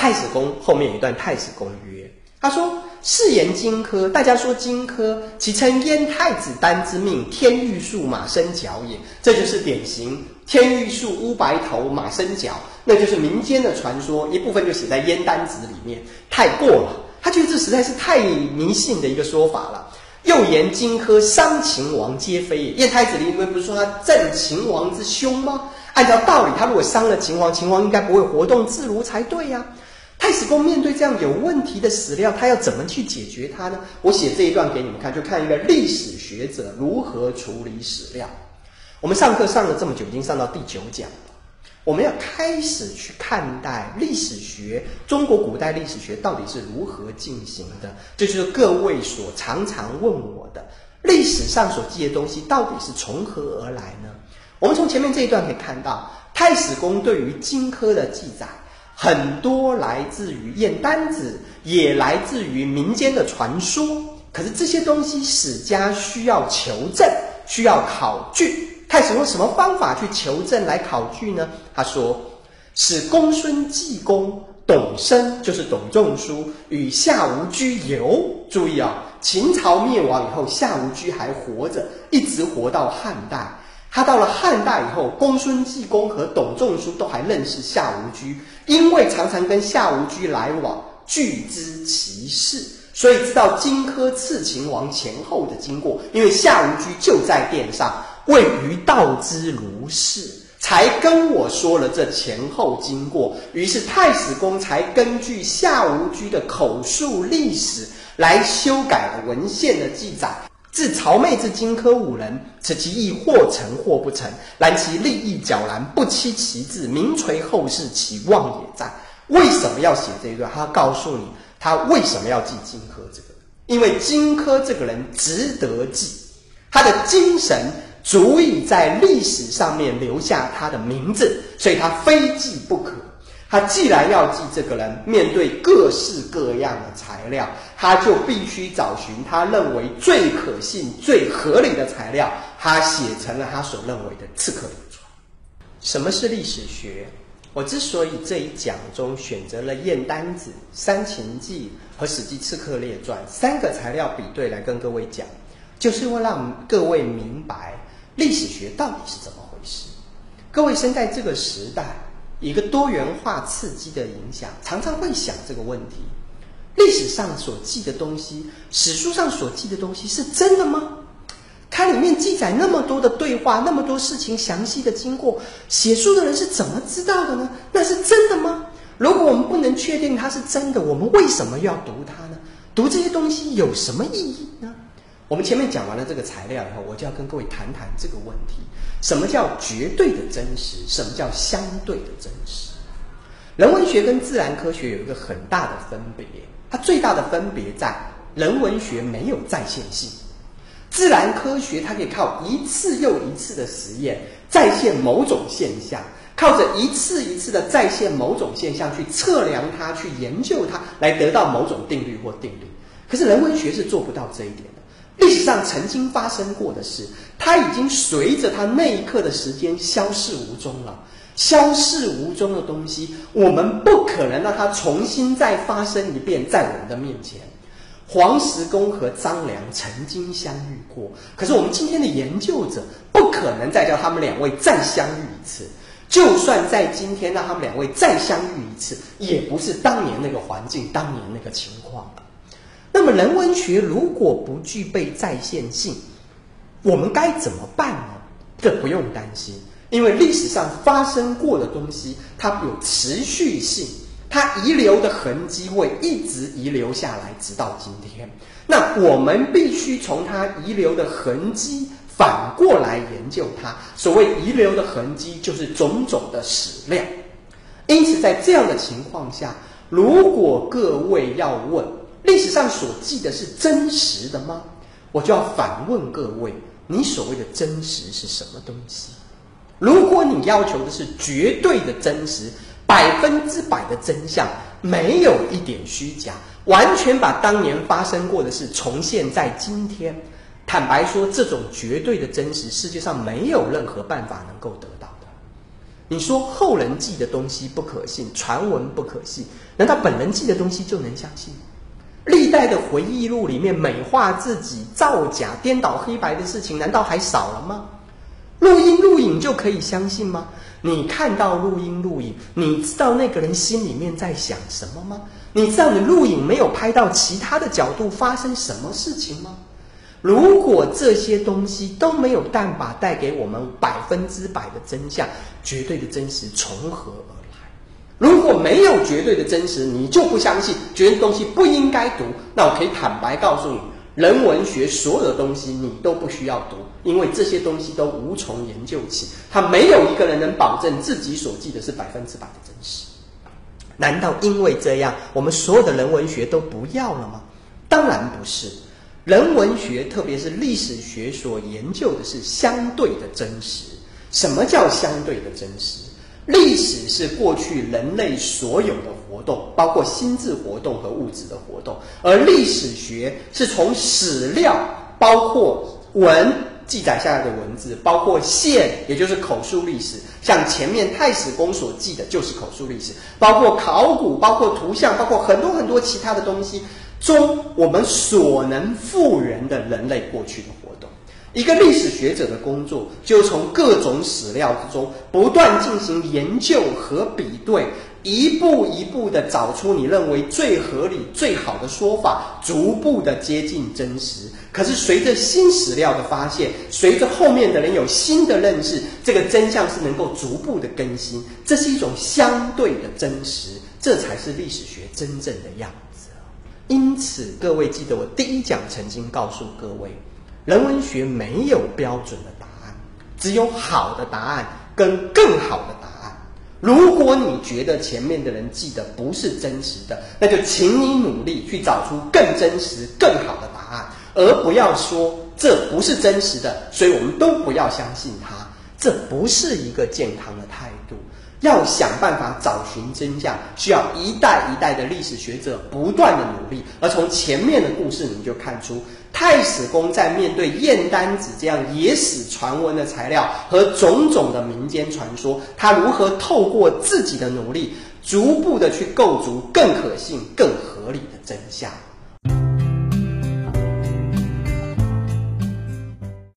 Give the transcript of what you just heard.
太史公后面有一段，太史公曰：“他说，是言荆轲，大家说荆轲，其称燕太子丹之命，天欲树，马生角也。这就是典型天欲树，乌白头，马生角，那就是民间的传说，一部分就写在燕丹子里面，太过了。他觉得这实在是太迷信的一个说法了。又言荆轲伤秦王，皆非也。燕太子里面不是说他震秦王之凶吗？按照道理，他如果伤了秦王，秦王应该不会活动自如才对呀。太史公面对这样有问题的史料，他要怎么去解决它呢？我写这一段给你们看，就看一个历史学者如何处理史料。我们上课上了这么久，已经上到第九讲了。我们要开始去看待历史学，中国古代历史学到底是如何进行的？这就是各位所常常问我的：历史上所记的东西到底是从何而来呢？我们从前面这一段可以看到，太史公对于荆轲的记载。很多来自于燕丹子，也来自于民间的传说。可是这些东西史家需要求证，需要考据。太史用什么方法去求证来考据呢？他说：“使公孙季公董生，就是董仲舒与夏无居游。注意啊，秦朝灭亡以后，夏无居还活着，一直活到汉代。”他到了汉代以后，公孙继公和董仲舒都还认识夏无居，因为常常跟夏无居来往，据知其事，所以知道荆轲刺秦王前后的经过。因为夏无居就在殿上，位于道之如是，才跟我说了这前后经过。于是太史公才根据夏无居的口述历史来修改了文献的记载。自曹妹至荆轲五人，此其意或成或不成。然其立意皎然，不欺其志，名垂后世，其望也在。为什么要写这一段？他告诉你，他为什么要记荆轲这个？因为荆轲这个人值得记，他的精神足以在历史上面留下他的名字，所以他非记不可。他既然要记这个人，面对各式各样的材料，他就必须找寻他认为最可信、最合理的材料，他写成了他所认为的《刺客列传》。什么是历史学？我之所以这一讲中选择了《燕丹子》《三秦记》和《史记刺客列传》三个材料比对来跟各位讲，就是为让各位明白历史学到底是怎么回事。各位生在这个时代。一个多元化刺激的影响，常常会想这个问题：历史上所记的东西，史书上所记的东西是真的吗？它里面记载那么多的对话，那么多事情详细的经过，写书的人是怎么知道的呢？那是真的吗？如果我们不能确定它是真的，我们为什么要读它呢？读这些东西有什么意义呢？我们前面讲完了这个材料以后，我就要跟各位谈谈这个问题：什么叫绝对的真实？什么叫相对的真实？人文学跟自然科学有一个很大的分别，它最大的分别在人文学没有再现性，自然科学它可以靠一次又一次的实验再现某种现象，靠着一次一次的再现某种现象去测量它、去研究它，来得到某种定律或定律。可是人文学是做不到这一点的。历史上曾经发生过的事，它已经随着它那一刻的时间消逝无踪了。消逝无踪的东西，我们不可能让它重新再发生一遍在我们的面前。黄石公和张良曾经相遇过，可是我们今天的研究者不可能再叫他们两位再相遇一次。就算在今天让他们两位再相遇一次，也不是当年那个环境、当年那个情况了。人文学如果不具备再现性，我们该怎么办呢？这不用担心，因为历史上发生过的东西，它有持续性，它遗留的痕迹会一直遗留下来，直到今天。那我们必须从它遗留的痕迹反过来研究它。所谓遗留的痕迹，就是种种的史料。因此，在这样的情况下，如果各位要问，历史上所记的是真实的吗？我就要反问各位：你所谓的真实是什么东西？如果你要求的是绝对的真实，百分之百的真相，没有一点虚假，完全把当年发生过的事重现在今天，坦白说，这种绝对的真实，世界上没有任何办法能够得到的。你说后人记的东西不可信，传闻不可信，难道本人记的东西就能相信？历代的回忆录里面美化自己、造假、颠倒黑白的事情，难道还少了吗？录音录影就可以相信吗？你看到录音录影，你知道那个人心里面在想什么吗？你知道你录影没有拍到其他的角度发生什么事情吗？如果这些东西都没有办法带给我们百分之百的真相、绝对的真实，从何而来？如果没有绝对的真实，你就不相信，觉得东西不应该读，那我可以坦白告诉你，人文学所有的东西你都不需要读，因为这些东西都无从研究起，他没有一个人能保证自己所记的是百分之百的真实。难道因为这样，我们所有的人文学都不要了吗？当然不是。人文学，特别是历史学所研究的是相对的真实。什么叫相对的真实？历史是过去人类所有的活动，包括心智活动和物质的活动，而历史学是从史料，包括文记载下来的文字，包括线，也就是口述历史，像前面太史公所记的就是口述历史，包括考古，包括图像，包括很多很多其他的东西。中我们所能复原的人类过去的，一个历史学者的工作，就从各种史料之中不断进行研究和比对，一步一步的找出你认为最合理、最好的说法，逐步的接近真实。可是随着新史料的发现，随着后面的人有新的认识，这个真相是能够逐步的更新。这是一种相对的真实，这才是历史学真正的样子。因此，各位记得我第一讲曾经告诉各位，人文学没有标准的答案，只有好的答案跟更好的答案。如果你觉得前面的人记得不是真实的，那就请你努力去找出更真实、更好的答案，而不要说这不是真实的，所以我们都不要相信他。这不是一个健康的态度。要想办法找寻真相，需要一代一代的历史学者不断的努力。而从前面的故事，你就看出太史公在面对燕丹子这样野史传闻的材料和种种的民间传说，他如何透过自己的努力，逐步的去构筑更可信、更合理的真相。